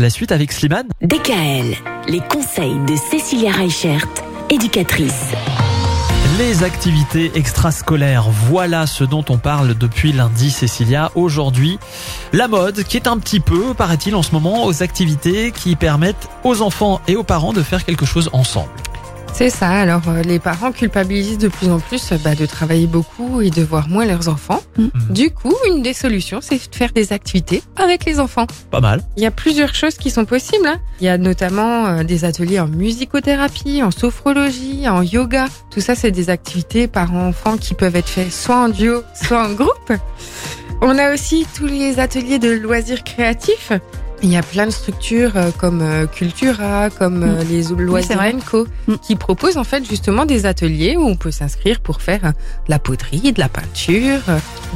La suite avec Slimane. DKL, les conseils de Cécilia Reichert, éducatrice. Les activités extrascolaires, voilà ce dont on parle depuis lundi, Cécilia. Aujourd'hui, la mode qui est un petit peu, paraît-il en ce moment, aux activités qui permettent aux enfants et aux parents de faire quelque chose ensemble. C'est ça. Alors, euh, les parents culpabilisent de plus en plus euh, bah, de travailler beaucoup et de voir moins leurs enfants. Mhm. Du coup, une des solutions, c'est de faire des activités avec les enfants. Pas mal. Il y a plusieurs choses qui sont possibles. hein. Il y a notamment euh, des ateliers en musicothérapie, en sophrologie, en yoga. Tout ça, c'est des activités parents-enfants qui peuvent être faits soit en duo, soit en groupe. On a aussi tous les ateliers de loisirs créatifs. Il y a plein de structures euh, comme euh, Cultura, comme euh, les c'est loisirs vrai. Co, Mm. qui proposent en fait justement des ateliers où on peut s'inscrire pour faire de la poterie, de la peinture,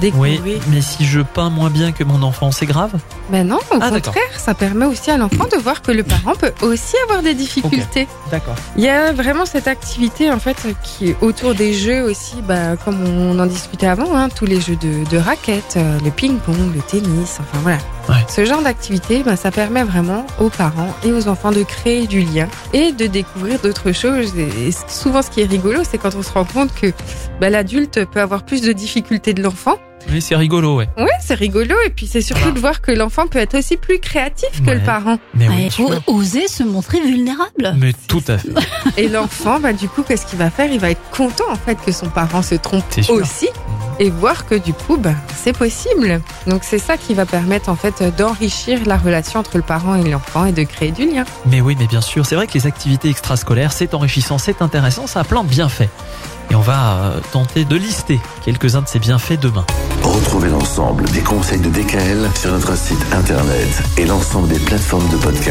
découvrir. Oui, mais si je peins moins bien que mon enfant, c'est grave Mais non, au Ah, contraire, ça permet aussi à l'enfant de voir que le parent peut aussi avoir des difficultés. D'accord. Il y a vraiment cette activité en fait qui est autour des jeux aussi, bah, comme on en discutait avant, hein, tous les jeux de, de raquettes, le ping-pong, le tennis, enfin voilà. Ouais. Ce genre d'activité, bah, ça permet vraiment aux parents et aux enfants de créer du lien et de découvrir d'autres choses. Et souvent, ce qui est rigolo, c'est quand on se rend compte que bah, l'adulte peut avoir plus de difficultés de l'enfant. Oui, c'est rigolo, ouais. Ouais, c'est rigolo et puis c'est surtout de voir que l'enfant peut être aussi plus créatif que le parent. Mais oui, Ouais, oser se montrer vulnérable. Mais tout à fait. Et l'enfant, bah, du coup, qu'est-ce qu'il va faire? Il va être content en fait que son parent se trompe aussi et voir que du coup, bah, c'est possible. Donc c'est ça qui va permettre en fait d'enrichir la relation entre le parent et l'enfant et de créer du lien. Mais oui, mais bien sûr, c'est vrai que les activités extrascolaires, c'est enrichissant, c'est intéressant, ça a plein de bienfaits. Et on va euh, tenter de lister quelques-uns de ces bienfaits demain. Retrouvez l'ensemble des conseils de DKL sur notre site internet et l'ensemble des plateformes de podcast.